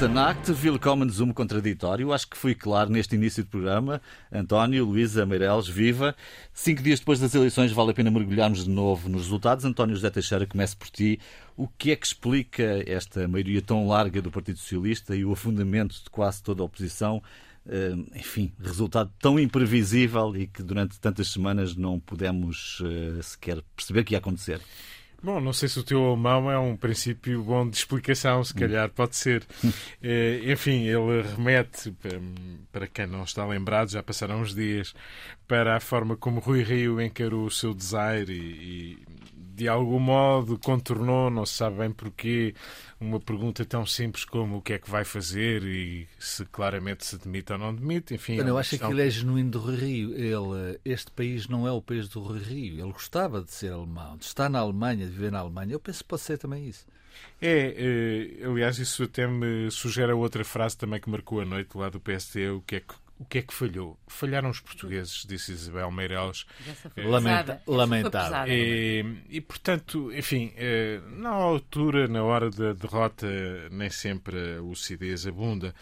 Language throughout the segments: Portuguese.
Guten willkommen Zoom contraditório. Acho que fui claro neste início do programa. António, Luísa, Meireles, viva. Cinco dias depois das eleições vale a pena mergulharmos de novo nos resultados. António José Teixeira, comece por ti. O que é que explica esta maioria tão larga do Partido Socialista e o afundamento de quase toda a oposição? Eh, enfim, resultado tão imprevisível e que durante tantas semanas não pudemos eh, sequer perceber que ia acontecer. Bom, não sei se o teu alemão é um princípio bom de explicação, se calhar pode ser. Eh, enfim, ele remete, para quem não está lembrado, já passaram uns dias, para a forma como Rui Rio encarou o seu desaire e, e de algum modo contornou, não se sabe bem porquê, uma pergunta tão simples como o que é que vai fazer e se claramente se demite ou não demite. Enfim, eu é acho questão... que ele é genuíno do Rio. Ele, este país não é o país do Rio. Ele gostava de ser alemão, de estar na Alemanha, de viver na Alemanha. Eu penso que pode ser também isso. É, eh, aliás, isso até me sugere outra frase também que marcou a noite lá do PSD, o que é que o que é que falhou? Falharam os portugueses, disse Isabel Meireles. Lamenta lamentável. E, e, portanto, enfim, eh, na altura, na hora da derrota, nem sempre a lucidez abunda.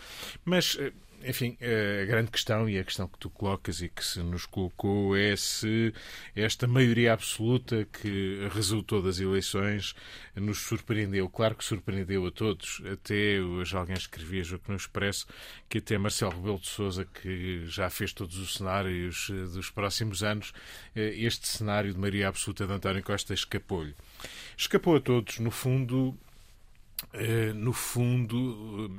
Mas eh, enfim, a grande questão e a questão que tu colocas e que se nos colocou é se esta maioria absoluta que resultou das eleições nos surpreendeu. Claro que surpreendeu a todos. Até hoje alguém escrevia que no Expresso que até Marcelo Rebelo de Sousa, que já fez todos os cenários eh, dos próximos anos, eh, este cenário de maioria absoluta de António Costa escapou-lhe. Escapou a todos, no fundo, eh, no fundo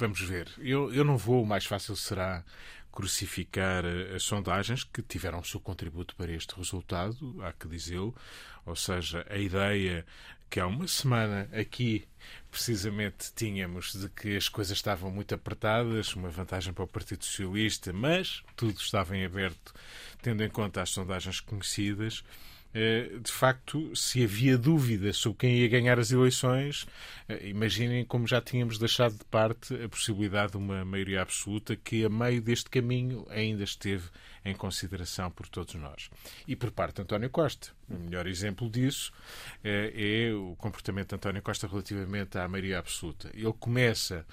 Vamos ver. Eu, eu não vou, o mais fácil será crucificar eh, as sondagens que tiveram o seu contributo para este resultado, há que dizê-lo. Ou seja, a ideia que há uma semana aqui, precisamente, tínhamos de que as coisas estavam muito apertadas, uma vantagem para o Partido Socialista, mas tudo estava em aberto, tendo em conta as sondagens conhecidas. Eh, de facto, se havia dúvidas sobre quem ia ganhar as eleições, eh, imaginem como já tínhamos deixado de parte a possibilidade de uma maioria absoluta que, a meio deste caminho, ainda esteve em consideração por todos nós. E por parte de António Costa. O melhor exemplo disso eh, é o comportamento de António Costa relativamente à maioria absoluta. Ele começa.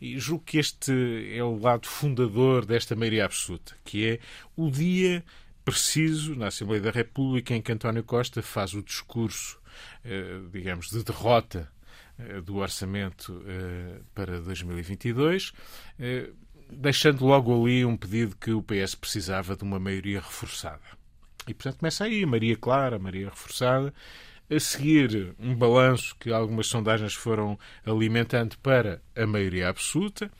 E julgo que este é o lado fundador desta maioria absoluta, que é o dia preciso na Assembleia da República em que António Costa faz o discurso, eh, digamos, de derrota eh, do orçamento eh, para 2022, deixando logo ali um pedido que o PS precisava de uma maioria reforçada. E, portanto, começa aí, Maria Clara, Maria reforçada, a seguir um balanço que algumas sondagens foram alimentando para a maioria absoluta.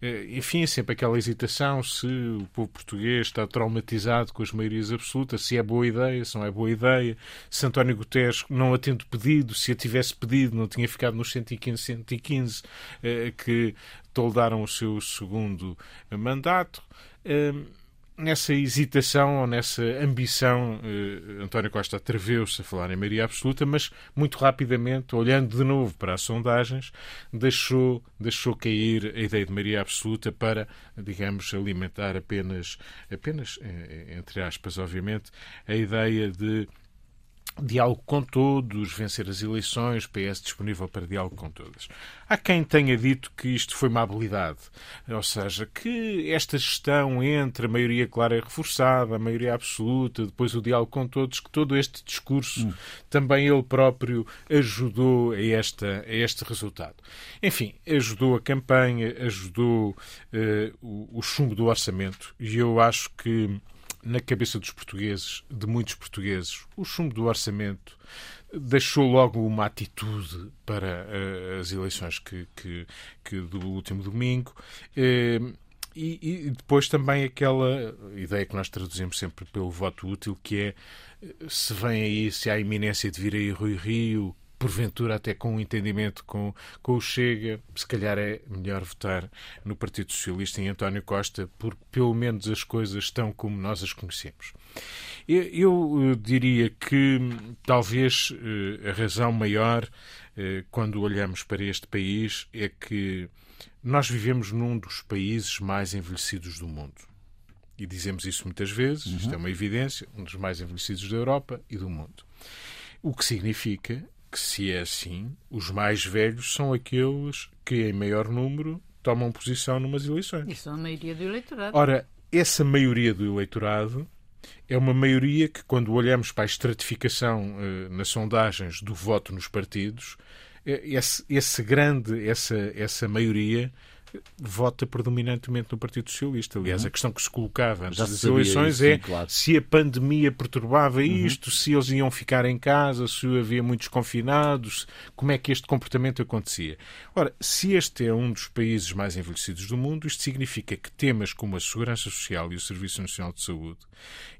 Eh, enfim, é sempre aquela hesitação se o povo português está traumatizado com as maiorias absolutas, se é boa ideia, se não é boa ideia, se António Guterres não a tendo pedido, se a tivesse pedido, não tinha ficado nos 115, 115 que toldaram o seu segundo mandato. Eh, nessa hesitação ou nessa ambição, eh, António Costa atreveu-se a falar em maioria absoluta, mas muito rapidamente, olhando de novo para as sondagens, deixou, deixou cair a ideia de maioria absoluta para, digamos, alimentar apenas, apenas eh, entre aspas, obviamente, a ideia de diálogo com todos, vencer as eleições, PS disponível para diálogo com todas. Há quem tenha dito que isto foi uma habilidade, ou seja, que esta gestão entre a maioria clara e reforçada, a maioria absoluta, depois o diálogo com todos, que todo este discurso hum. também ele próprio ajudou a, esta, a este resultado. Enfim, ajudou a campanha, ajudou uh, o, o chumbo do orçamento e eu acho que na cabeça dos portugueses, de muitos portugueses, o chumbo do orçamento deixou logo uma atitude para uh, as eleições que, que, que, do último domingo. Uh, e, e, depois também aquela ideia que nós traduzimos sempre pelo voto útil, que é se vem aí, se há iminência de vir aí Rui Rio, porventura até com um entendimento com, com o Chega, se calhar é melhor votar no Partido Socialista em António Costa, porque pelo menos as coisas estão como nós as conhecemos. Eu, eu eh, diria que talvez eh, a razão maior, eh, quando olhamos para este país, é que nós vivemos num dos países mais envelhecidos do mundo. E dizemos isso muitas vezes, uhum. isto é uma evidência, um dos mais envelhecidos da Europa e do mundo. O que significa que, se é assim, os mais velhos são aqueles que, em maior número, tomam posição numas eleições. Isso é a maioria do eleitorado. Ora, essa maioria do eleitorado é uma maioria que, quando olhamos para a estratificação eh, nas sondagens do voto nos partidos, eh, esse, esse grande, essa, essa maioria vota predominantemente no Partido Socialista. Aliás, uhum. a questão que se colocava antes Já das eleições isso, é sim, claro. se a pandemia perturbava uhum. isto, se eles iam ficar em casa, se havia muitos confinados, como é que este comportamento acontecia. Ora, se este é um dos países mais envelhecidos do mundo, isto significa que temas como a segurança social e o Serviço Nacional de Saúde,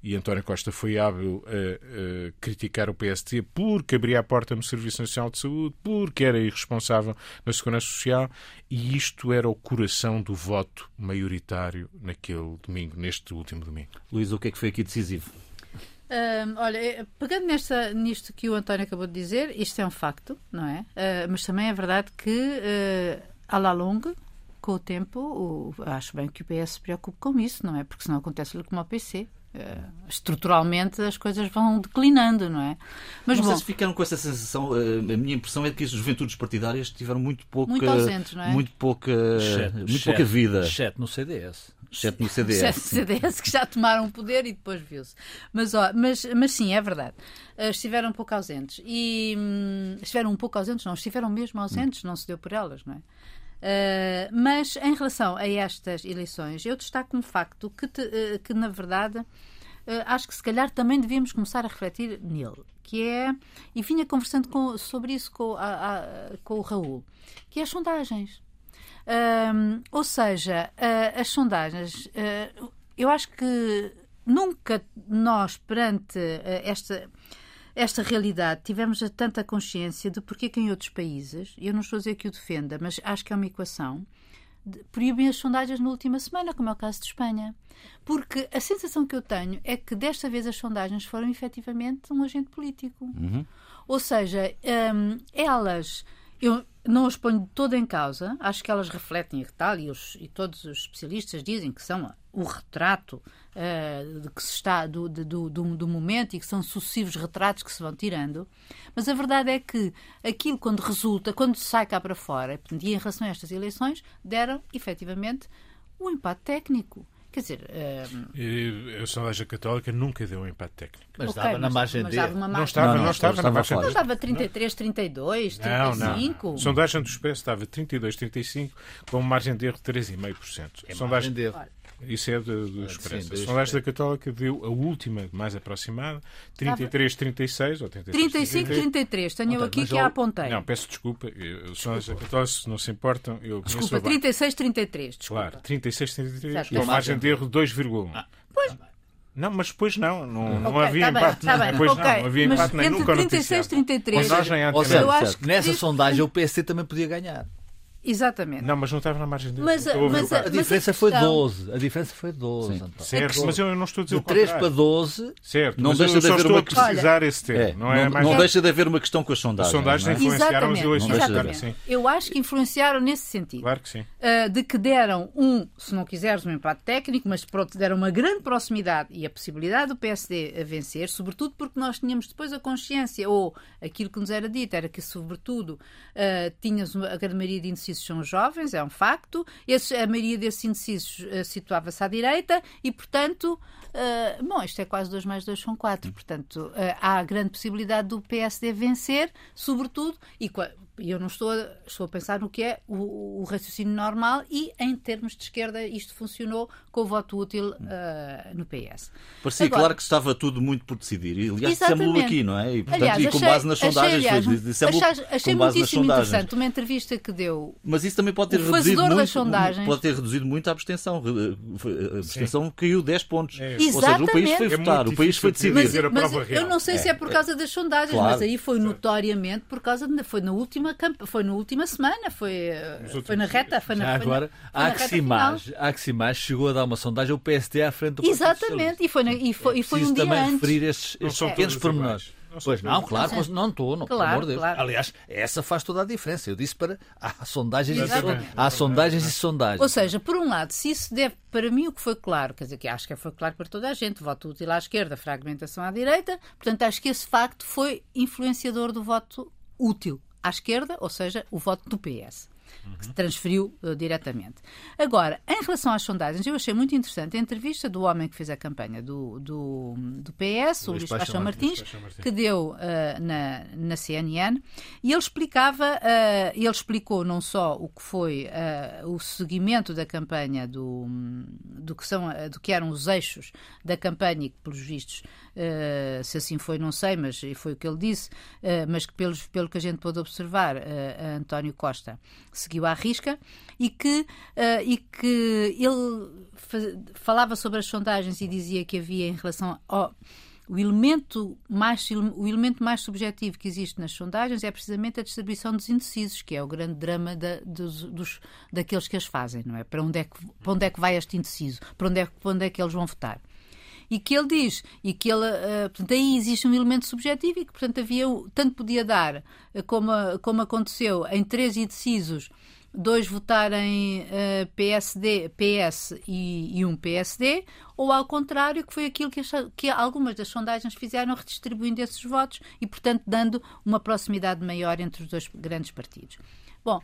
e António Costa foi hábil a, a criticar o PST porque abria a porta no Serviço Nacional de Saúde, porque era irresponsável na segurança social, e isto era o coração do voto maioritário naquele domingo, neste último domingo. Luís, o que é que foi aqui decisivo? Uh, olha, eh, pegando nesta, nisto que o António acabou de dizer, isto é um facto, não é? Uh, mas também é verdade que, uh, à la longue, com o tempo, o, acho bem que o PS se preocupe com isso, não é? Porque senão acontece-lhe como ao PC. Eh, estruturalmente as coisas vão declinando, não é? Mas não bom, se ficaram com essa sensação. Eh, a minha impressão é que as juventudes partidárias tiveram muito pouca, muito ausentes, não é? Muito pouca, muito pouca vida. Exceto no CDS. Exceto no CDS. Exceto no CDS, que já tomaram poder e depois viu-se. Mas, ó, mas, mas sim, é verdade. Uh, estiveram um pouco ausentes. E hum, estiveram um pouco ausentes, não, estiveram mesmo ausentes, hum. não se deu por elas, não é? Uh, mas em relação a estas eleições, eu destaco um facto que, te, uh, que na verdade, uh, acho que se calhar também devíamos começar a refletir nele, que é, e vinha conversando com, sobre isso com, a, a, com o Raul, que é as sondagens. ou seja, as sondagens, eu acho que nunca nós, perante esta esta realidade, tivemos tanta consciência de porque que em outros países, eu não estou a dizer que o defenda, mas acho que é uma equação, proíbem as sondagens na última semana, como é o caso de Espanha. Porque a sensação que eu tenho é que desta vez as sondagens foram efetivamente um agente político. Uhum. Ou seja, um, elas. Eu, não as ponho toda em causa, acho que elas refletem e tal, e, os, e todos os especialistas dizem que são o retrato uh, de que se está do, do, do, do, momento e que são sucessivos retratos que se vão tirando, mas a verdade é que aquilo quando resulta, quando sai cá para fora, e em relação a estas eleições, deram efetivamente um empate técnico. Quer dizer. Uh... A sondagem católica nunca deu um empate técnico. Mas okay, dava na margem de. Não estava, não, não, estava, na margem Não estava 33, 32, 35. Não, não. A sondagem do Expresso estava 32, 35, com margem de erro de 3,5%. É sondagem de erro. Isso é do, do Expresso. a sondagem da Católica deu a última mais aproximada, 33, 36 ou 36, 35, 33. Tenho eu aqui que eu... a apontei. Não, peço desculpa. A sondagem da Católica, se não se importam, eu Desculpa, 36, 33. Desculpa. Claro, 36, 33, com margem de erro de 2,1. Ah, pois. Não, mas depois não, não, não okay, havia tá empate. Bem, tá depois okay. não, não havia empate nem nunca 36, 33. Ou seja, eu acho que nessa sondagem o PSD também podia ganhar. Exatamente. Não, mas não estava na margem de mas, mas, a, a diferença foi 12. A diferença foi 12. Certo, mas eu não estou a dizer de 3 para 12. Certo, não deixa de haver uma precisar esse termo. É, não, é não, não deixa de haver uma questão com as sondagens. As sondagens é? influenciaram as eleições. Exatamente. Eu acho que influenciaram nesse sentido. Claro que sim. Uh, de que deram um, se não quiseres, um empate técnico, mas pronto, deram uma grande proximidade e a possibilidade do PSD a vencer, sobretudo porque nós tínhamos depois a consciência, ou aquilo que nos era dito, era que sobretudo uh, tinhas a grande maioria de indecisos são jovens, é um facto. Esse, a maioria desses indecisos uh, situava-se à direita e, portanto, uh, bom, isto é quase 2 mais 2 são 4. Portanto, uh, há grande possibilidade do PSD vencer, sobretudo, e e eu não estou a, estou a pensar no que é o, o, raciocínio normal e, em termos de esquerda, isto funcionou com o voto útil uh, no PS. Parecia Agora, claro que estava tudo muito por decidir. E, aliás, dissemos-lo aqui, não é? E, portanto, aliás, e com achei, base nas sondagens. Achei, aliás, achei, achei muitíssimo interessante uma entrevista que deu. Mas isso também pode ter reduzido muito. Pode ter reduzido muito a abstenção. A abstenção Sim. caiu 10 pontos. É. Ou seja, o país foi é votar, o país foi decidir. Mas, mas eu não sei se é por causa das sondagens, claro. mas aí foi notoriamente por causa de, foi na última última foi na última semana, foi, eh, foi na reta, foi na, Já agora, a Aximage, a Aximage chegou a dar uma sondagem ao PSD à frente do Exatamente, e foi, na, e foi, e foi um dia também antes. referir estes, estes pequenos pormenores. Pois não, claro, mas não estou, não, claro, amor de Deus. Claro. Aliás, essa faz toda a diferença. Eu disse para há sondagens, e, há sondagens e sondagens. Ou seja, por um lado, se isso deve, para mim, o que foi claro, quer dizer, que acho que foi claro para toda a gente, voto útil à esquerda, fragmentação à direita, portanto, acho que esse facto foi influenciador do voto útil à esquerda, ou seja, o voto do PS que se transferiu uh, diretamente. Agora, em relação às sondagens, eu achei muito interessante a entrevista do homem que fez a campanha do, do, do PS, o Luís Paixão Martins, Martins, que deu uh, na, na CNN, e ele explicava, uh, ele explicou não só o que foi o seguimento da campanha do, do, que são, do que eram os eixos da campanha e que, pelos vistos, Uh, se assim foi, não sei, mas foi o que ele disse, uh, mas que pelos, pelo que a gente pôde observar, uh, António Costa seguiu à risca e que, e que ele falava sobre as sondagens e dizia que havia em relação ao o elemento, mais, o elemento mais subjetivo que existe nas sondagens é precisamente a distribuição dos indecisos, que é o grande drama da, dos, dos, daqueles que as fazem, não é? Para onde é que, para onde é que vai este indeciso? Para onde é, para onde é que eles vão votar? E que ele diz, e que ele, uh, portanto, aí existe um elemento subjetivo e que, portanto, havia, tanto podia dar, uh, como, como aconteceu em três indecisos, dois votarem uh, PSD, PS e, e, um PSD, ou ao contrário, que foi aquilo que, que algumas das sondagens fizeram, redistribuindo esses votos e, portanto, dando uma proximidade maior entre os dois grandes partidos. Bom,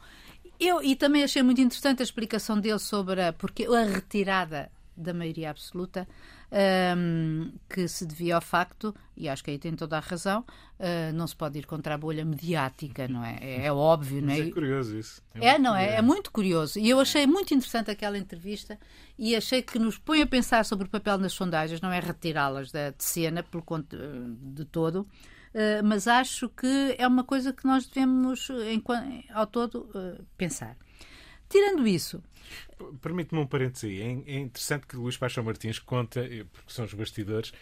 eu e também achei muito interessante a explicação dele sobre a, porque a retirada da maioria absoluta um, que se devia ao facto, e acho que aí tem toda a razão, uh, não se pode ir contra a bolha mediática, não é? É, é óbvio, Mas não é? É curioso isso. É, é não é? É muito curioso. E eu achei muito interessante aquela entrevista e achei que nos põe a pensar sobre o papel nas sondagens, não é retirá-las de cena pelo conto de todo. Uh, mas acho que é uma coisa que nós devemos, em, ao todo, uh, pensar. Tirando isso, Permite-me um parênteses aí. É, é interessante que Luís Paixão Martins conta, eh, porque são os bastidores,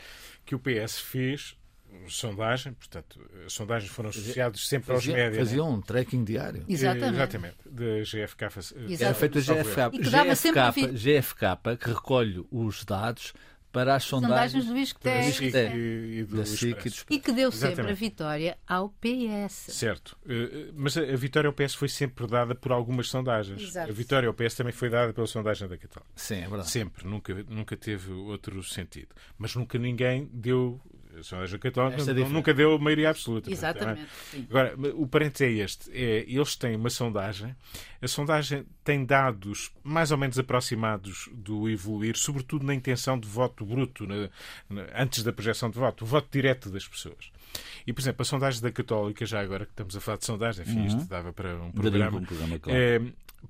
que o PS fez sondagem, portanto, as sondagens foram associadas sempre fazia, aos médias. Faziam né? um tracking diário. Exatamente. Exatamente. Da GFK. Era feito a GFK. GFK, GFK, que recolhe os dados para as sondagens, sondagens do Isqueté e, e, do e, que deu Exatamente. sempre a vitória ao PS. Certo, eh, mas a, vitória ao PS foi sempre dada por algumas sondagens. Exato. A vitória ao PS também foi dada pela sondagem da Católica. Sim, é verdade. Sempre, nunca, nunca teve outro sentido. Mas nunca ninguém deu a sondagem católica nunca deu maioria absoluta. É? Exatamente. Agora, o parente é este. É, eles têm uma sondagem. A sondagem tem dados mais ou menos aproximados do evoluir, sobretudo na intenção de voto bruto, na, na, antes da projeção de voto, o voto direto das pessoas. E, por exemplo, a sondagem da Católica, já agora que estamos a falar de sondagem, enfim, uhum. isto dava para um programa. Um programa claro. é,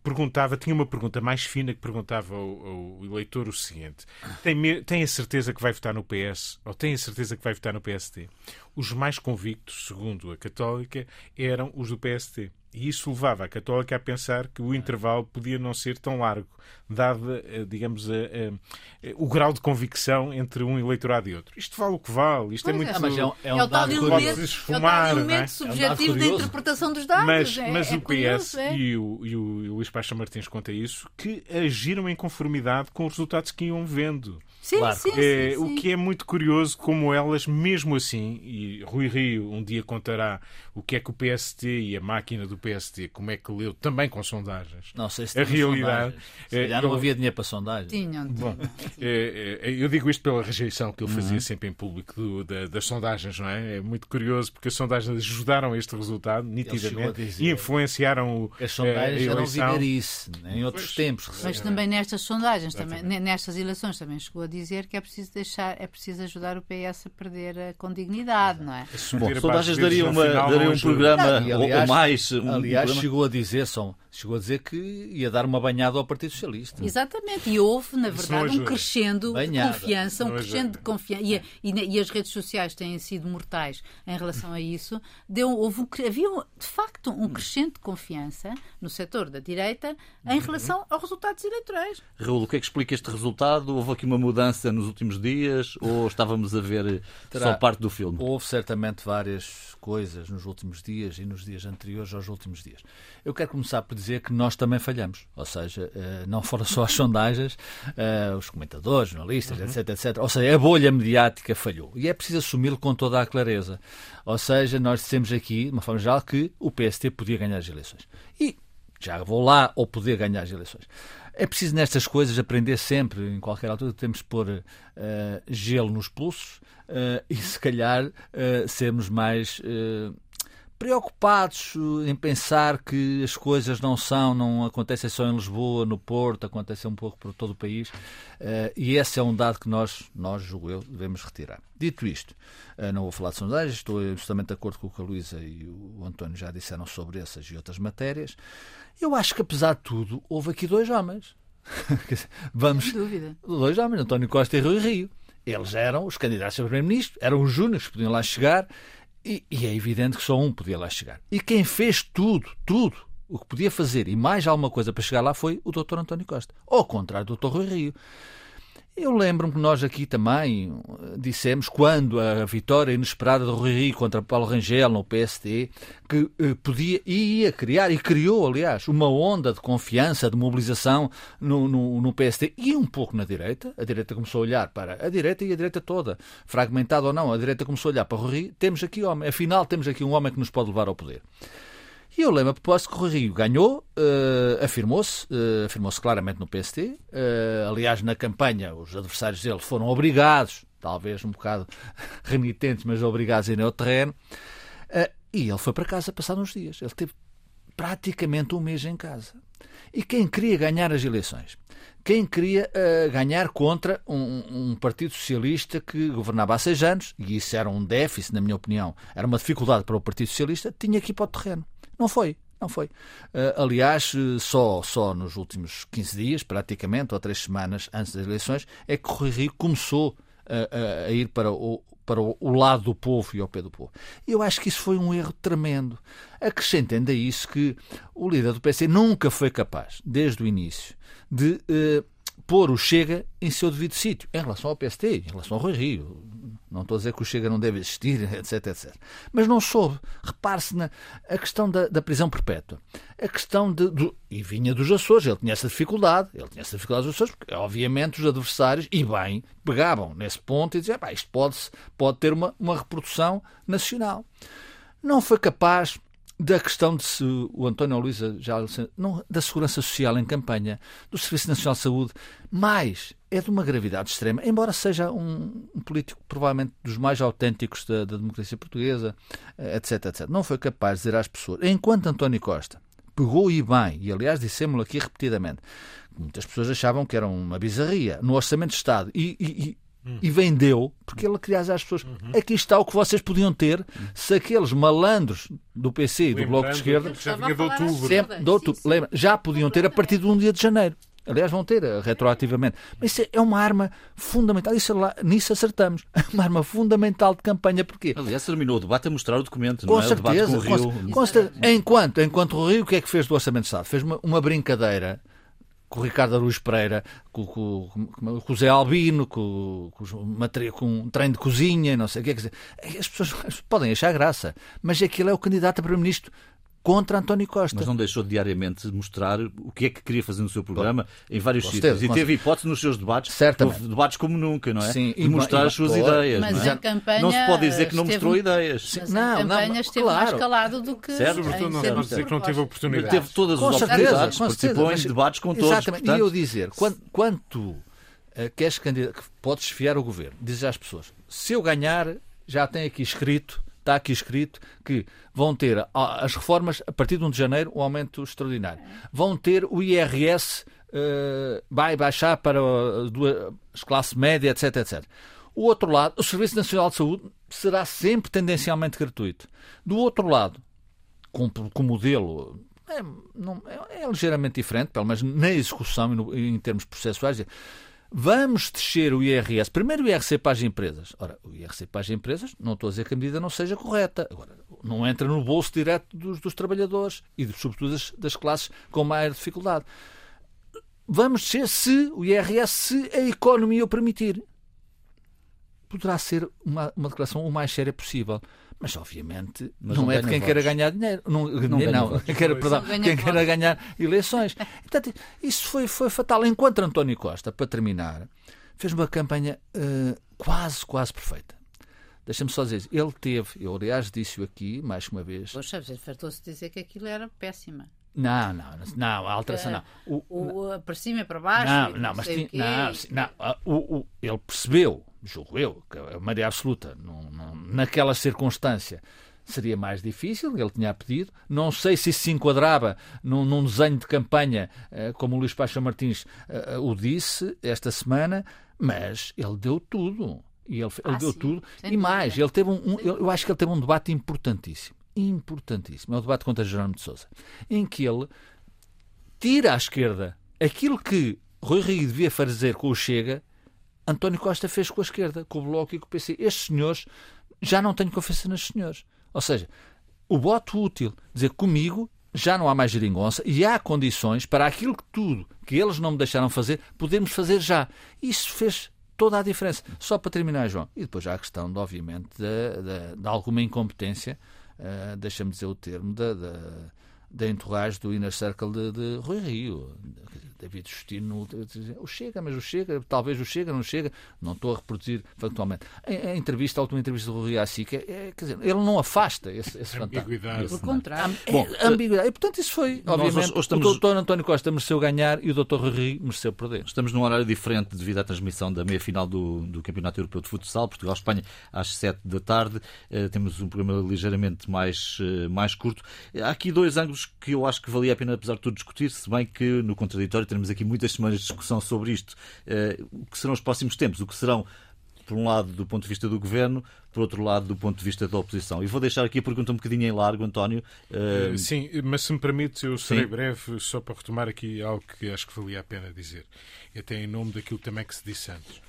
perguntava, tinha uma pergunta mais fina que perguntava ao, ao eleitor o seguinte: tem, tem a certeza que vai votar no PS ou tem a certeza que vai votar no PSD? Os mais convictos, segundo a Católica, eram os do PSD. E isso levava a Católica a pensar que o intervalo podia não ser tão largo, dado, eh, digamos, a, a, a, o grau de convicção entre um eleitorado e outro. Isto vale o que vale, isto é pois é muito. É, mas é, um, é, um é o tal elemento, esfumar, é o elemento é? subjetivo da interpretação dos dados. Mas, é, mas é o PS e, o, e, o, e o Luís Paixão Martins conta isso, que agiram em conformidade com os resultados que iam vendo. Sim, claro. sim, é, sim, O que é muito curioso, como elas, mesmo assim, e Rui Rio um dia contará o que é que o PST e a máquina do PST, como é que leu, também com sondagens. Não sei se a realidade. É, já não havia dinheiro para sondagem. Tinham. Bom, é, é, eu digo isto pela rejeição que ele fazia uhum. sempre em público do, da, das sondagens, não é? É muito curioso porque as sondagens ajudaram este resultado, nitidamente, dizer, e influenciaram o. As sondagens eram vigarice, em outros pois, tempos. Mas também nestas sondagens, também, nestas eleições, também chegou a dizer que é preciso deixar, é preciso ajudar o PS a perder a, com dignidade, não é? Bom, sondagens daria, uma, daria um programa aliás, ou mais. Um aliás, programa... chegou a dizer, são, chegou a dizer que ia dar uma banhada ao Partido Socialista. Exatamente, e houve, na verdade, um crescendo banhada. de confiança, um crescendo de confiança. E, e, e, as redes sociais têm sido mortais em relação a isso. Deu, houve, havia, de facto, um crescente de confiança no setor da direita em uhum. relação aos resultados eleitorais. Raul, o que é que explica este resultado? Houve aqui uma mudança nos últimos dias ou estávamos a ver Terá, só parte do filme? Houve certamente várias coisas nos últimos dias e nos dias anteriores aos últimos dias. Eu quero começar por dizer que nós também falhamos. Ou seja, eh, não foram só as sondagens, eh, os comentadores, jornalistas, uhum. etc, etc. Ou seja, a bolha mediática falhou. E é preciso assumi-lo com toda a clareza. Ou seja, nós dissemos aqui, de uma forma geral, que o PST podia ganhar as eleições. E já vou lá ou poder ganhar as eleições. É preciso nestas coisas aprender sempre, em qualquer altura, temos de pôr uh, gelo nos pulsos uh, e se calhar uh, sermos mais preocupados em pensar que as coisas não são, não acontecem só em Lisboa, no Porto, acontecem um pouco por todo o país. e esse é um dado que nós, nós julgo eu, devemos retirar. Dito isto, não vou falar de sondagens, estou absolutamente de acordo com o que a Luísa e o António já disseram sobre essas e outras matérias. Eu acho que, apesar de tudo, houve aqui dois homens. Vamos, Sem dúvida. Dois homens, António Costa e Rui Rio. Eles eram os candidatos a primeiro-ministro, eram os júniores que podiam lá chegar e, e, é evidente que só um podia lá chegar. E quem fez tudo, tudo o que podia fazer e mais alguma coisa para chegar lá foi o Dr. António Costa. Ao contrário do Dr. Rui Rio. Eu lembro-me que nós aqui também eh, dissemos, quando a vitória inesperada do Rui Rio contra Paulo Rangel no PSD, que eh, podia e ia criar, e criou, aliás, uma onda de confiança, de mobilização no, no, no, PSD e um pouco na direita. A direita começou a olhar para a direita e a direita toda, fragmentada ou não, a direita começou a olhar para o Rui. Temos aqui homem, afinal, temos aqui um homem que nos pode levar ao poder. E eu lembro a propósito que o Rio ganhou, uh, afirmou-se, uh, afirmou-se claramente no PST. Uh, eh, aliás, na campanha, os adversários dele foram obrigados, talvez um bocado renitentes, mas obrigados a ir ao terreno. e ele foi para casa passado uns dias. Ele teve praticamente um mês em casa. E quem queria ganhar as eleições? Quem queria ganhar contra um, um, partido socialista que governava há seis anos, e isso era um déficit, na minha opinião, era uma dificuldade para o Partido Socialista, tinha que ir para o terreno. Não foi. Não foi. Uh, aliás, só, só nos últimos 15 dias, praticamente, ou três semanas antes das eleições, é que Rui Rio começou a, a ir para o, para o lado do povo e ao pé do povo. E eu acho que isso foi um erro tremendo. Acrescentem a isso que o líder do PC nunca foi capaz, desde o início, de uh, pôr o Chega em seu devido sítio, em relação ao PST, em relação ao Rui Rio. Não estou a dizer que o Chega não deve existir, etc, etc. Mas não soube. Repare-se na a questão da, da, prisão perpétua. A questão de, do, E vinha dos Açores, ele tinha essa dificuldade. Ele tinha essa dificuldade dos Açores, porque, obviamente, os adversários, e bem, pegavam nesse ponto e diziam: isto pode, pode ter uma, uma reprodução nacional. Não foi capaz da questão de se o António Luísa já não, da segurança social em campanha, do Serviço Nacional de Saúde, mais é de uma gravidade extrema, embora seja um, um político provavelmente dos mais autênticos da, da, democracia portuguesa, eh, etc, etc. Não foi capaz de dizer às pessoas, enquanto António Costa pegou e bem, e aliás dissemos aqui repetidamente, muitas pessoas achavam que era uma bizarria no Orçamento de Estado e, e, e vendeu, porque ele queria às pessoas: uhum. aqui está o que vocês podiam ter se aqueles malandros do PC e do Bloco de Esquerda já vinha de outubro. Sempre, de outubro lembra, já podiam ter a partir de 1 dia de janeiro. Aliás, vão ter eh, retroativamente. Mas isso é uma arma fundamental. Isso lá, nisso acertamos. Uma arma fundamental de campanha. Porquê? Aliás, terminou o debate a mostrar o documento, com não é? Certeza, o debate com o Rio. Com, com, enquanto, enquanto o Rio, o que é que fez do Orçamento de Estado? Fez uma, uma brincadeira com o Ricardo Aruz Pereira, com, com, com, o Zé Albino, com, com, com um trem de cozinha, não sei o que é que. As pessoas podem achar graça, mas aquilo é o candidato a Primeiro-Ministro contra António Costa. Mas não deixou diariamente mostrar o que é que queria fazer no seu programa Bom, em vários sítios. E teve hipótese nos seus debates, Certamente. debates como nunca, não é? Sim, de mostrar as suas ideias. Mas não, é? campanha não se pode dizer que não mostrou ideias. Sim, não, a campanha não, esteve claro. mais calado do que. Certo, sobretudo não se pode dizer que não teve oportunidade. Teve todas com as certeza, oportunidades, participou certeza, em debates com todos. Exatamente. Portanto... E eu dizer, quando, quando tu uh, queres candidato, que podes desfiar o governo, dizes às pessoas: se eu ganhar, já tem aqui escrito está aqui escrito que vão ter as reformas a partir de 1 de janeiro um aumento extraordinário. Vão ter o IRS uh, vai baixar para as classes média, etc, etc. O outro lado, o Serviço Nacional de Saúde será sempre tendencialmente gratuito. Do outro lado, com, com modelo é, não, é, é, ligeiramente diferente, pelo menos na execução e no, em termos processuais. Vamos descer o IRS. Primeiro o IRC para as empresas. Ora, o IRC para as empresas, não estou a dizer que a medida não seja correta. Agora, não entra no bolso direto dos, dos trabalhadores e, sobretudo, das, das, classes com maior dificuldade. Vamos descer se o IRS, se a economia o permitir. Poderá ser uma, uma declaração o mais séria possível. Mas, obviamente, Mas não, não, é de quem queira ganhar dinheiro. Não, não, não quem, queira, perdão, quem queira ganhar eleições. Portanto, isso foi, foi fatal. Enquanto António Costa, para terminar, fez uma campanha uh, quase, quase perfeita. Deixa-me só dizer, ele teve, eu aliás disse-o aqui, mais uma vez. Poxa, fartou-se dizer que aquilo era péssima. Não, não, não, a alteração não. O, o, para cima e para baixo. Não, não, mas tinha, não, não, o, o, ele percebeu julgo eu, que a maioria absoluta, não, não, naquela circunstância, seria mais difícil, ele tinha pedido. Não sei se isso se enquadrava num, num desenho de campanha, uh, como o Luís Pacha Martins uh, o disse esta semana, mas ele deu tudo. E ele, ele Ah, deu sim, tudo. E mais, ele teve um, um- eu acho que ele teve um debate importantíssimo. Importantíssimo. É o debate contra Jerónimo de Sousa. Em que ele tira à esquerda aquilo que Rui Rio devia fazer com o Chega, António Costa fez com a esquerda, com o Bloco e com o PC. Estes senhores, já não tenho confiança nestes senhores. Ou seja, o voto útil, dizer comigo já não há mais geringonça e há condições para aquilo que tudo que eles não me deixaram fazer, podemos fazer já. Isso fez toda a diferença. Só para terminar, João. E depois há a questão, de, obviamente, de, de- de alguma incompetência, eh, deixa-me dizer o termo, da, da, da entourage do Inner Circle de, de Rui Rio. David Justino, o Chega, mas o Chega, talvez o Chega, não chega, não estou a reproduzir factualmente. A, a entrevista, a última entrevista do Rui SIC, é, é, quer dizer, ele não afasta esse, esse fantasma. Ambiguidade. Pelo contrário. Bom, ambiguidade. E, portanto, isso foi, Nós obviamente, estamos- o doutor António Costa mereceu ganhar e o doutor Rui mereceu perder. Estamos num horário diferente devido à transmissão da meia-final do, do Campeonato Europeu de Futsal, Portugal-Espanha, às 7 da tarde. Eh, temos um programa ligeiramente mais, eh, mais curto. Há aqui dois ângulos que eu acho que valia a pena, apesar de tudo, discutir, se bem que no contraditório teremos aqui muitas semanas de discussão sobre isto. Eh, o que serão os próximos tempos? O que serão, por um lado, do ponto de vista do governo, por outro lado, do ponto de vista da oposição. E vou deixar aqui a pergunta um bocadinho em largo, António. Eh, Eh, Sim, mas se me permites, eu serei Sim. breve só para retomar aqui algo que acho que valia a pena dizer. Até em nome daquilo também que se disse antes.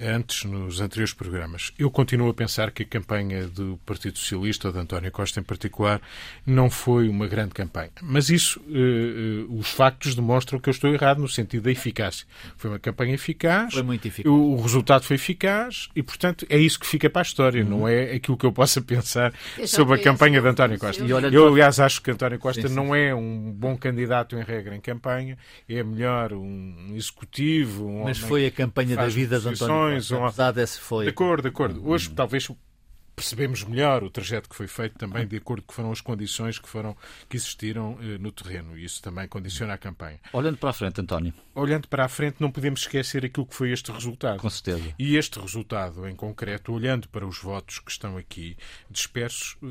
Antes, nos anteriores programas. Eu continuo a pensar que a campanha do Partido Socialista, ou de António Costa em particular, não foi uma grande campanha. Mas isso, eh, eh, os factos demonstram que eu estou errado no sentido da eficácia. Foi uma campanha eficaz. Foi muito eficaz. O, o resultado foi eficaz e, portanto, é isso que fica para a história, não é aquilo que eu possa pensar Eu sobre a campanha de António eu Costa. E olha, Eu, aliás, acho que António Costa Sim, sim. não é um bom candidato em regra em campanha, é melhor um executivo, um Mas homem foi a campanha da vida de António posições, Costa. um- Apesar desse foi. de acordo, de acordo. Hoje talvez percebemos melhor o trajeto que foi feito também de acordo com foram as condições que foram que existiram eh, no terreno e isso também condiciona a campanha. olhando para a frente, António, Olhando para a frente, não podemos esquecer aquilo que foi este resultado. com certeza. E este resultado, em concreto, olhando para os votos que estão aqui dispersos, eh,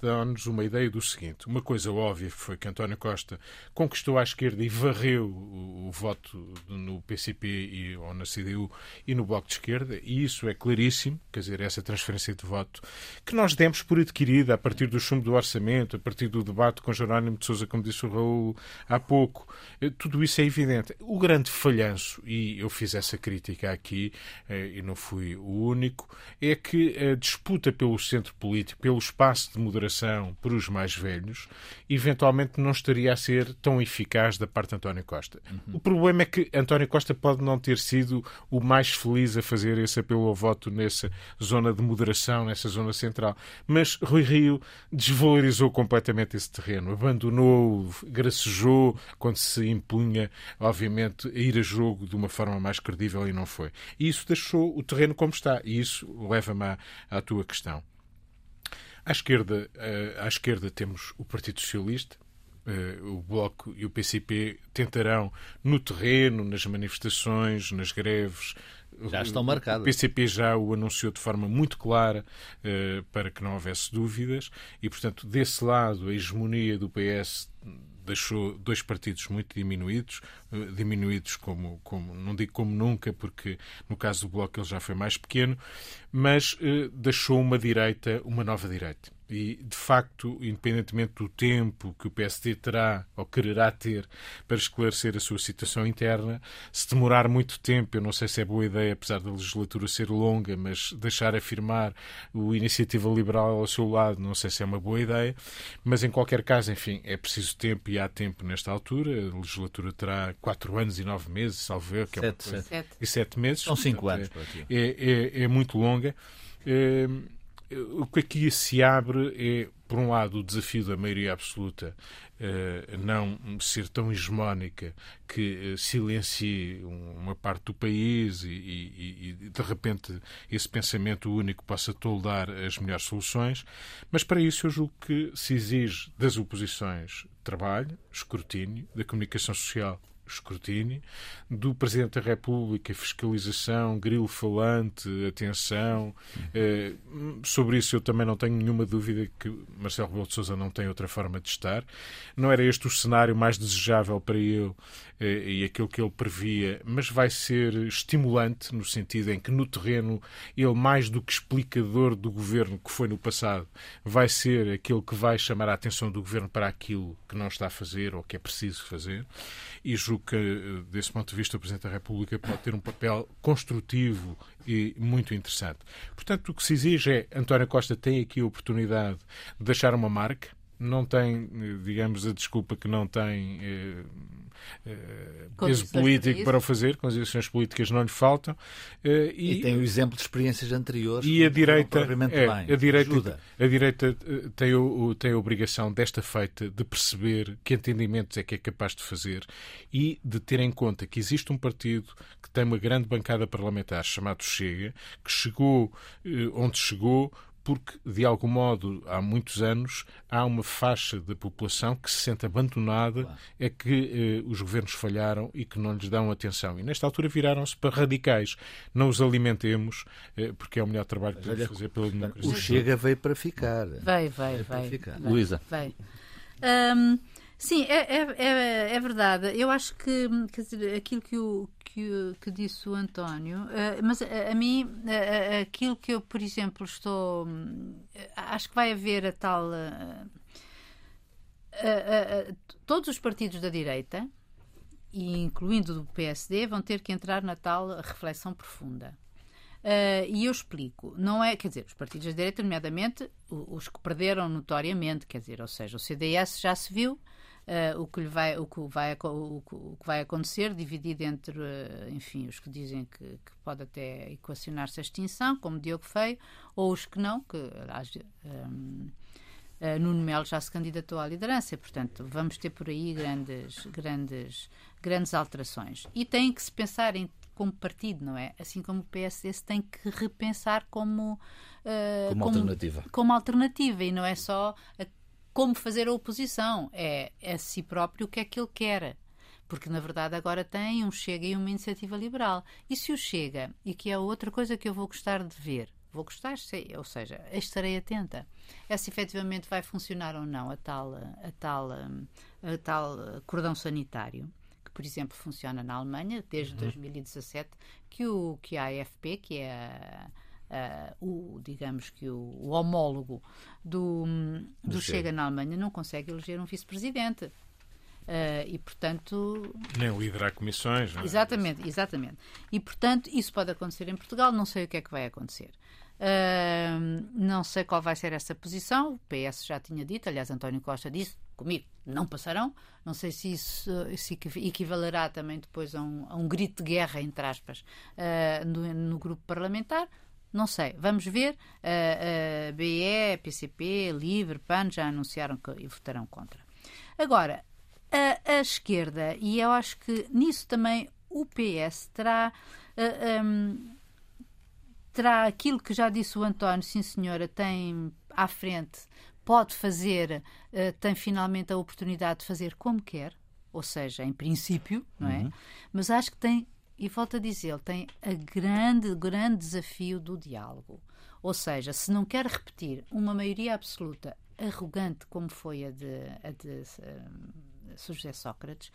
dá-nos uma ideia do seguinte. Uma coisa óbvia foi que António Costa conquistou à esquerda e varreu o, o voto no PCP e, ou na CDU e no Bloco de Esquerda, e isso é claríssimo, quer dizer, essa transferência de voto que nós demos por adquirida a partir do chumbo do orçamento, a partir do debate com Jerónimo de Sousa, como disse o Raul há pouco. Eh, Tudo isso é evidente. O grande falhanço, e eu fiz essa crítica aqui, eh, e não fui o único, é que a disputa pelo centro político, pelo espaço de moderação por os mais velhos, eventualmente não estaria a ser tão eficaz da parte de António Costa. O problema é que António Costa pode não ter sido o mais feliz a fazer esse apelo ao voto nessa zona de moderação, nessa zona central. Mas Rui Rio desvalorizou completamente esse terreno, abandonou, gracejou quando se impunha, obviamente, a ir a jogo de uma forma mais credível e não foi. E isso deixou o terreno como está. E isso leva-me à, à tua questão. À esquerda, eh, à esquerda temos o Partido Socialista, eh, o Bloco e o PCP tentarão no terreno, nas manifestações, nas greves. Já estão marcadas. O PCP já o anunciou de forma muito clara eh, para que não houvesse dúvidas e, portanto, desse lado, a hegemonia do PS deixou dois partidos muito diminuídos, eh, diminuídos como, como não digo como nunca, porque no caso do Bloco ele já foi mais pequeno, mas eh, deixou uma direita, uma nova direita. E, de facto, independentemente do tempo que o PSD terá ou quererá ter para esclarecer a sua situação interna, se demorar muito tempo, eu não sei se é boa ideia, apesar da legislatura ser longa, mas deixar afirmar o Iniciativa Liberal ao seu lado, não sei se é uma boa ideia, mas em qualquer caso, enfim, é preciso tempo e há tempo nesta altura. A legislatura terá quatro anos e nove meses, salvo eu, que é uma Sete, coisa- sete. Sete. e sete meses. São cinco Portanto, anos aqui. é, é, é muito longa. É, o que aqui se abre é, por um lado, o desafio da maioria absoluta eh, não ser tão hegemónica que eh, silencie um- uma parte do país e, e- e, de repente, esse pensamento único possa toldar as melhores soluções. Mas, para isso, eu julgo que se exige das oposições trabalho, escrutínio, da comunicação social escrutínio, do Presidente da República, fiscalização, grilo falante, atenção. Eh, sobre isso eu também não tenho nenhuma dúvida que Marcelo Rebelo de Sousa não tem outra forma de estar. Não era este o cenário mais desejável para ele eh, e aquilo que ele previa, mas vai ser estimulante no sentido em que no terreno ele, mais do que explicador do governo que foi no passado, vai ser aquele que vai chamar a atenção do governo para aquilo que não está a fazer ou que é preciso fazer. E julgo que, eh, desse ponto de vista, o Presidente da República pode ter um papel construtivo e muito interessante. Portanto, o que se exige é António Costa tem aqui a oportunidade de deixar uma marca, não tem, eh, digamos, a desculpa que não tem eh, eh, peso político para o fazer, condições políticas não lhe faltam. Eh, e, e, tem o exemplo de experiências anteriores. E a direita, é, a direita, a direita eh, tem, o, tem a obrigação desta feita de perceber que entendimentos é que é capaz de fazer e de ter em conta que existe um partido que tem uma grande bancada parlamentar chamado Chega, que chegou onde chegou porque, de algum modo, há muitos anos, há uma faixa da população que se sente abandonada, claro. é que eh, os governos falharam e que não lhes dão atenção. E, nesta altura, viraram-se para radicais. Não os alimentemos, eh, porque é o melhor trabalho que podemos fazer pela democracia. O Chega veio para ficar. Vai, vai, vai. Luísa. Vai. Um, sim, é, é, é, é, verdade. Eu acho que dizer, aquilo que o, que, que disse o António, uh, mas a, a mim, uh, aquilo que eu, por exemplo, estou. Uh, acho que vai haver a tal. todos os partidos da direita, incluindo do PSD, vão ter que entrar na tal reflexão profunda. Uh, e eu explico, não é, quer dizer, os partidos da direita, nomeadamente os que perderam notoriamente, quer dizer, ou seja, o CDS já se viu, uh, o, que lhe vai, o, que vai, o, o que vai acontecer, dividido entre, uh, enfim, os que dizem que, que pode até equacionar-se a extinção, como Diogo Feio, ou os que não, que aliás, um, uh, Nuno Melo já se candidatou à liderança, portanto, vamos ter por aí grandes, grandes, grandes alterações. E tem que se pensar em como partido, não é? Assim como o PSD se tem que repensar como, uh, como, como, alternativa. Como alternativa e não é só a como fazer a oposição, é, a si próprio o que é que ele quer. Porque, na verdade, agora tem um Chega e uma iniciativa liberal. E se o Chega, e que é outra coisa que eu vou gostar de ver, vou gostar, sei, ou seja, estarei atenta, é se efetivamente vai funcionar ou não a tal, a tal, a tal cordão sanitário que, por exemplo, funciona na Alemanha desde uhum. 2017, que, o, que a AFP, que é a Uh, o, digamos que o, o homólogo do, do Chega na Alemanha não consegue eleger um vice-presidente. Uh, e, portanto. Nem liderar comissões. Não é? Exatamente, exatamente. E, portanto, isso pode acontecer em Portugal, não sei o que é que vai acontecer. Uh, não sei qual vai ser essa posição. O PS já tinha dito, aliás, António Costa disse comigo, não passarão. Não sei se isso se equivalerá também depois a um, a um grito de guerra, entre aspas, uh, no, no grupo parlamentar. Não sei, vamos ver. A, a BE, PCP, Livre, PAN já anunciaram que votarão contra. Agora, a, a esquerda, e eu acho que nisso também o PS terá. Uh, um, terá aquilo que já disse o António, sim senhora, tem à frente, pode fazer, uh, tem finalmente a oportunidade de fazer como quer, ou seja, em princípio, não é? Uhum. Mas acho que tem e volto a dizer, tem a grande, grande desafio do diálogo. Ou seja, se não quer repetir uma maioria absoluta arrogante como foi a de, a de uh, José Sócrates,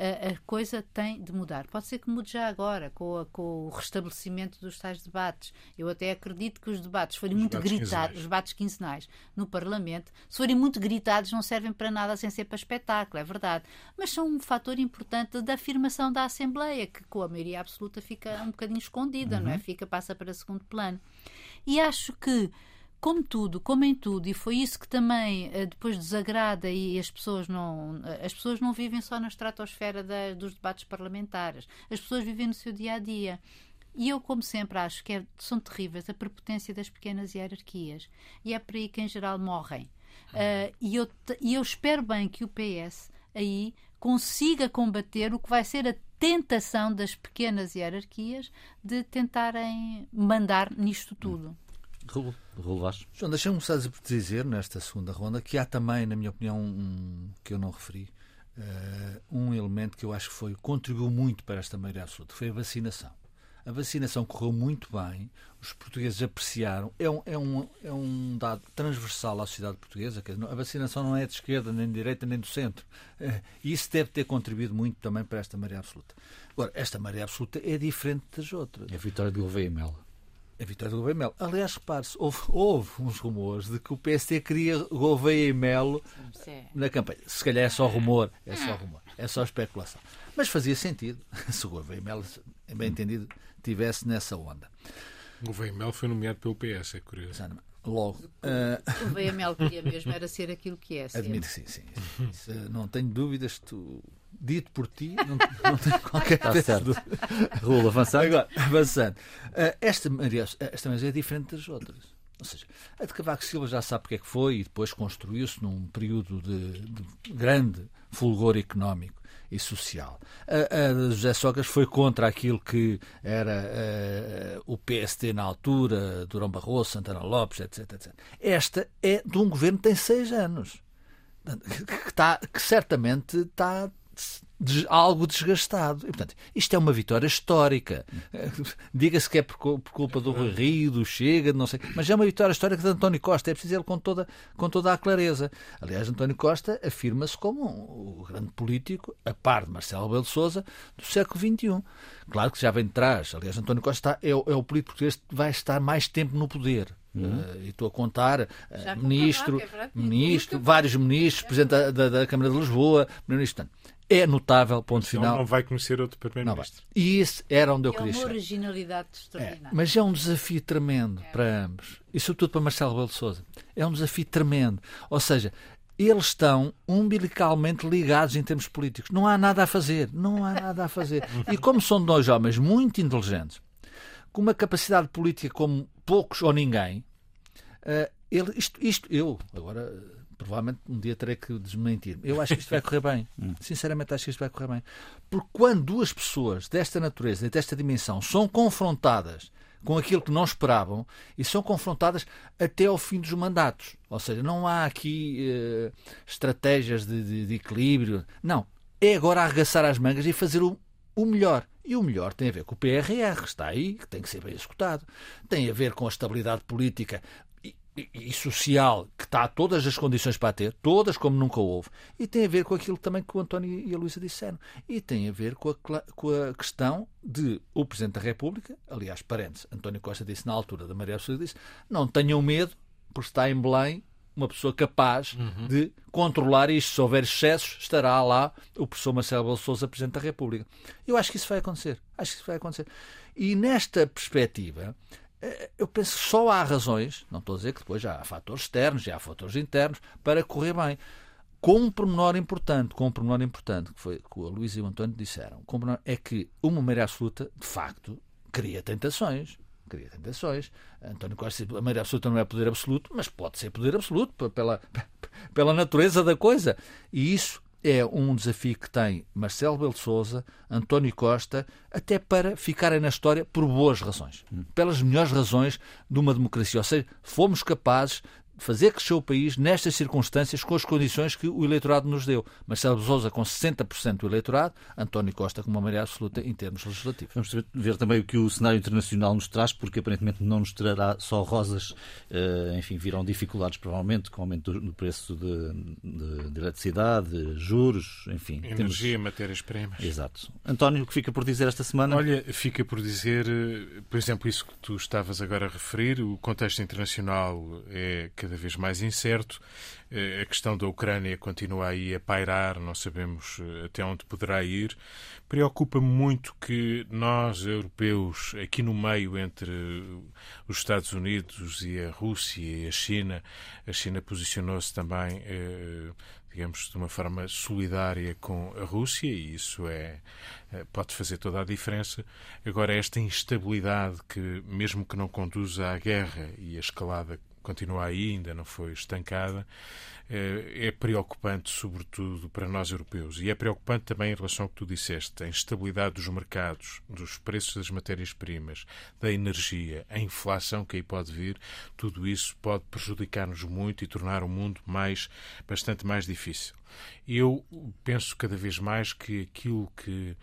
a, coisa tem de mudar. Pode ser que mude já agora, com, a, com, o restabelecimento dos tais debates. Eu até acredito que os debates forem os muito gritados, os debates quinzenais no Parlamento, se forem muito gritados, não servem para nada sem ser para espetáculo, é verdade. Mas são um fator importante da afirmação da Assembleia, que com a maioria absoluta fica um bocadinho escondida, uhum. não é? Uhum. Fica, passa para segundo plano. E acho que como tudo, como em tudo, e foi isso que também eh, depois desagrada e as pessoas não eh, as pessoas não vivem só na estratosfera da, dos debates parlamentares, as pessoas vivem no seu dia a dia. E eu, como sempre, acho que é, são terríveis a prepotência das pequenas hierarquias. E é por aí que, em geral, morrem. Uh, e, eu, e eu espero bem que o PS aí consiga combater o que vai ser a tentação das pequenas hierarquias de tentarem mandar nisto tudo. Raul João, deixa-me só dizer nesta segunda ronda que há também, na minha opinião, um, que eu não referi, uh, um elemento que eu acho que foi, contribuiu muito para esta maioria absoluta, foi a vacinação. A vacinação correu muito bem, os portugueses apreciaram. É um, é um, é um dado transversal à sociedade portuguesa. Que a vacinação não é de esquerda, nem de direita, nem do centro. Eh, e isso deve ter contribuído muito também para esta maioria absoluta. Agora, esta maioria absoluta é diferente das outras. É a vitória do Gouveia Melo. A vitória do Gouveia Melo. Aliás, repare-se, houve, houve, uns rumores de que o PSD queria Gouveia e Melo na campanha. Se calhar é só rumor, é só rumor, é só especulação. Mas fazia sentido se o Gouveia e Melo, bem entendido, tivesse nessa onda. O VML foi nomeado pelo PS, é curioso. Logo. Uh... O VML queria mesmo era ser aquilo que é. Admito que sim, sim. Isso, não tenho dúvidas. Tu, dito por ti, não, não tenho qualquer Está dúvida. Rula, avançando. Agora, avançando. Uh, esta, Maria, esta Maria é diferente das outras. Ou seja, a de Cavaco Silva já sabe porque é que foi e depois construiu-se num período de, de grande fulgor económico e social. A, a José Sócrates foi contra aquilo que era uh, o PST na altura, Durão Barroso, Santana Lopes, etc, etc. Esta é de um governo que tem seis anos, que, está, que certamente está algo desgastado. E, portanto, isto é uma vitória histórica. Diga-se que é por, por, culpa do Rui Rio, do Chega, não sei, mas é uma vitória histórica de António Costa. É preciso ele com toda, com toda a clareza. Aliás, António Costa afirma-se como o grande político, a par de Marcelo Rebelo de Sousa, do século XXI. Claro que já vem de trás. Aliás, António Costa é, é o político português que vai estar mais tempo no poder. Uhum. Uh, e estou a contar uh, ministro, é ministro, vários ministros, presidente da, da, da Câmara de Lisboa, primeiro-ministro é notável, ponto então final. Não vai conhecer outro Primeiro-Ministro. E isso era onde eu é queria chegar. É uma originalidade extraordinária. É, mas é um desafio tremendo é. para ambos. E sobretudo para Marcelo Rebelo de Sousa. É um desafio tremendo. Ou seja, eles estão umbilicalmente ligados em termos políticos. Não há nada a fazer. Não há nada a fazer. E como são dois homens muito inteligentes, com uma capacidade política como poucos ou ninguém, uh, ele, isto, isto, eu, agora provavelmente um dia terei que desmentir. Eu acho que isto vai correr bem. Hum. Sinceramente, acho que isto vai correr bem. Porque quando duas pessoas desta natureza e desta dimensão são confrontadas com aquilo que não esperavam e são confrontadas até ao fim dos mandatos. Ou seja, não há aqui uh, estratégias de, de, de, equilíbrio. Não. É agora arregaçar as mangas e fazer o, o melhor. E o melhor tem a ver com o PRR, está aí, que tem que ser bem executado. Tem a ver com a estabilidade política e social que está a todas as condições para ter, todas como nunca houve, e tem a ver com aquilo também que o António e a Luísa disseram, e tem a ver com a, com a questão de o Presidente da República, aliás, parentes, António Costa disse na altura da Maria Absoluta, disse, não tenham medo, porque está em Belém uma pessoa capaz uhum. de controlar isto. Se houver excessos, estará lá o professor Marcelo Belo Souza, Presidente da República. Eu acho que isso vai acontecer. Acho que isso vai acontecer. E nesta perspectiva, eu penso que só há razões, não estou a dizer que depois já há fatores externos, já há fatores internos, para correr bem. Com um pormenor importante, com um pormenor importante, que foi que o Luís e o António disseram, é que uma maioria absoluta, de facto, cria tentações. Cria tentações. António Costa a maioria absoluta não é poder absoluto, mas pode ser poder absoluto pela, pela natureza da coisa. E isso é um desafio que tem Marcelo Belo Souza, António Costa, até para ficarem na história por boas razões, pelas melhores razões de uma democracia. Ou seja, fomos capazes fazer crescer o país nestas circunstâncias, com as condições que o eleitorado nos deu. Marcelo Sousa com 60% do eleitorado, António Costa com uma maioria absoluta em termos legislativos. Vamos ver também o que o cenário internacional nos traz, porque aparentemente não nos trará só rosas, eh, enfim, virão dificuldades provavelmente com o aumento do preço de, de, de eletricidade, juros, enfim. Energia, temos... matérias-primas. Exato. António, o que fica por dizer esta semana? Olha, fica por dizer, eh, por exemplo, isso que tu estavas agora a referir, o contexto internacional é cada vez mais incerto. Eh, a questão da Ucrânia continua aí a pairar, não sabemos eh, até onde poderá ir. Preocupa-me muito que nós, europeus, aqui no meio entre os Estados Unidos e a Rússia e a China, a China posicionou-se também, eh, digamos, de uma forma solidária com a Rússia e isso é pode fazer toda a diferença. Agora, esta instabilidade que, mesmo que não conduza à guerra e à escalada continua aí, ainda não foi estancada, eh, é preocupante, sobretudo para nós europeus. E é preocupante também em relação ao que tu disseste, a instabilidade dos mercados, dos preços das matérias-primas, da energia, a inflação que aí pode vir, tudo isso pode prejudicar-nos muito e tornar o mundo mais, bastante mais difícil. Eu penso cada vez mais que aquilo que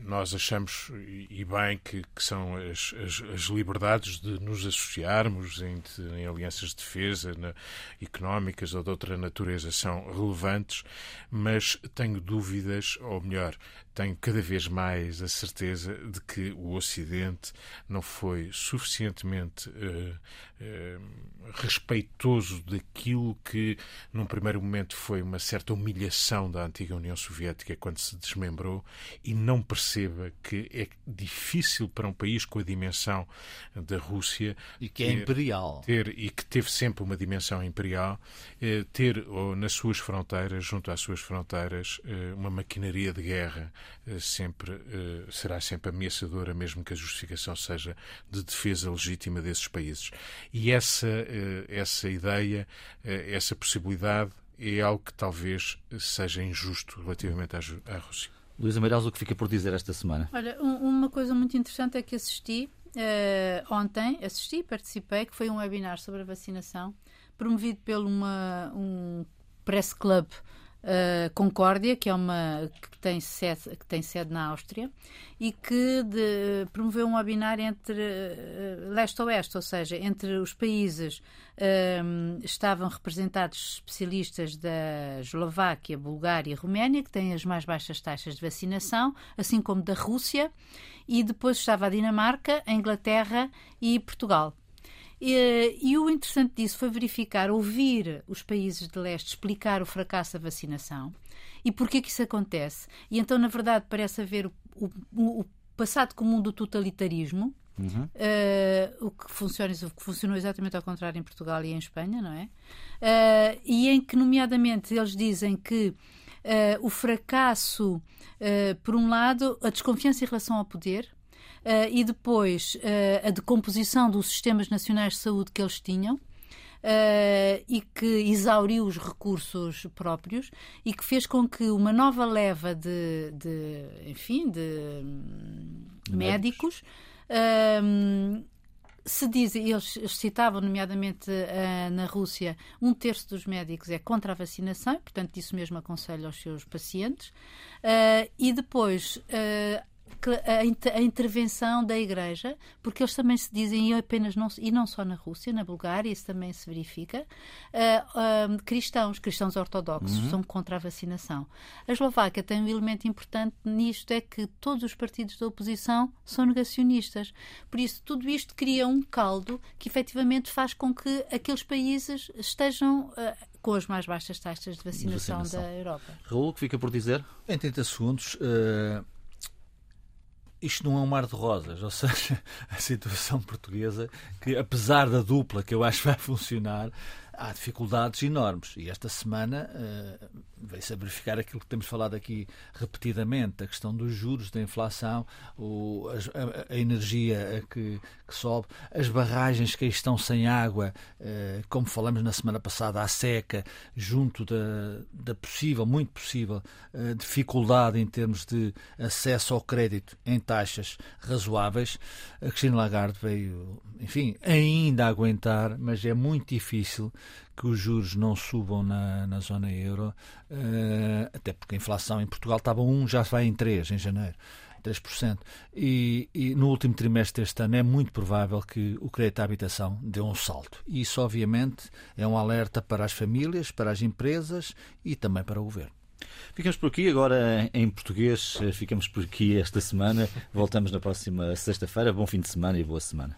nós achamos, e bem, que, que são as, as, as, liberdades de nos associarmos em, em alianças de defesa na, económicas ou de outra natureza são relevantes, mas tenho dúvidas, ou melhor, tenho cada vez mais a certeza de que o Ocidente não foi suficientemente uh, uh, respeitoso daquilo que, num primeiro momento, foi uma certa humilhação da antiga União Soviética quando se desmembrou e não perceba que é difícil para um país com a dimensão da Rússia e que é ter, imperial. ter, e que teve sempre uma dimensão imperial eh, ter ou, nas suas fronteiras, junto às suas fronteiras, uma maquinaria de guerra eh, sempre, eh, será sempre ameaçadora, mesmo que a justificação seja de defesa legítima desses países. E essa, eh, essa ideia, essa possibilidade é algo que talvez seja injusto relativamente à, Rússia. Luísa Meireles, o que fica por dizer esta semana? Olha, uma coisa muito interessante é que assisti uh, ontem, assisti, participei, que foi um webinar sobre a vacinação, promovido pelo uma, um press club uh, Concórdia, que é uma que tem sede, que tem sede na Áustria e que de, promoveu um webinar entre uh, leste a oeste, ou seja, entre os países uh, estavam representados especialistas da Eslováquia, Bulgária e Roménia, que têm as mais baixas taxas de vacinação, assim como da Rússia, e depois estava a Dinamarca, a Inglaterra e Portugal. E, e, o interessante disso foi verificar, ouvir os países de leste explicar o fracasso da vacinação e porquê que isso acontece. E então, na verdade, parece haver o, o, o passado comum do totalitarismo, Uhum. Uh, o, que funciona, o que funcionou exatamente ao contrário em Portugal e em Espanha, não é? Uh, e em que, nomeadamente, eles dizem que uh, o fracasso, por um lado, a desconfiança em relação ao poder, uh, e depois uh, a decomposição dos sistemas nacionais de saúde que eles tinham. Uh, e que exauriu os recursos próprios e que fez com que uma nova leva de, de enfim, de, de médicos, uh, se diz, eles citavam, nomeadamente na Rússia, um terço dos médicos é contra a vacinação, portanto, isso mesmo aconselho aos seus pacientes. e depois a, intervenção da Igreja, porque eles também se dizem, e apenas não, e não só na Rússia, na Bulgária, isso também se verifica, uh, uh, cristãos, cristãos ortodoxos, uhum. são contra a vacinação. A Eslováquia tem um elemento importante nisto, é que todos os partidos da oposição são negacionistas. Por isso, tudo isto cria um caldo que efetivamente faz com que aqueles países estejam. Uh, com as mais baixas taxas de vacinação, vacinação. da Europa. Raul, o que fica por dizer? Em 30 segundos, uh, isto não é um mar de rosas, ou seja, a situação portuguesa, que apesar da dupla que eu acho vai funcionar, há dificuldades enormes. E esta semana uh, veio-se a verificar aquilo que temos falado aqui repetidamente, a questão dos juros, da inflação, o, a, a, energia que, que, sobe, as barragens que estão sem água, uh, como falamos na semana passada, à seca, junto da, da possível, muito possível, uh, dificuldade em termos de acesso ao crédito em taxas razoáveis. A Cristina Lagarde veio, enfim, ainda aguentar, mas é muito difícil que os juros não subam na, na zona euro, uh, até porque a inflação em Portugal estava 1, já vai em 3 em janeiro. 3%. E, e, no último trimestre deste ano é muito provável que o crédito à habitação dê um salto. E isso, obviamente, é um alerta para as famílias, para as empresas e também para o governo. Ficamos por aqui, agora em português, ficamos por aqui esta semana. Voltamos na próxima sexta-feira. Bom fim de semana e boa semana.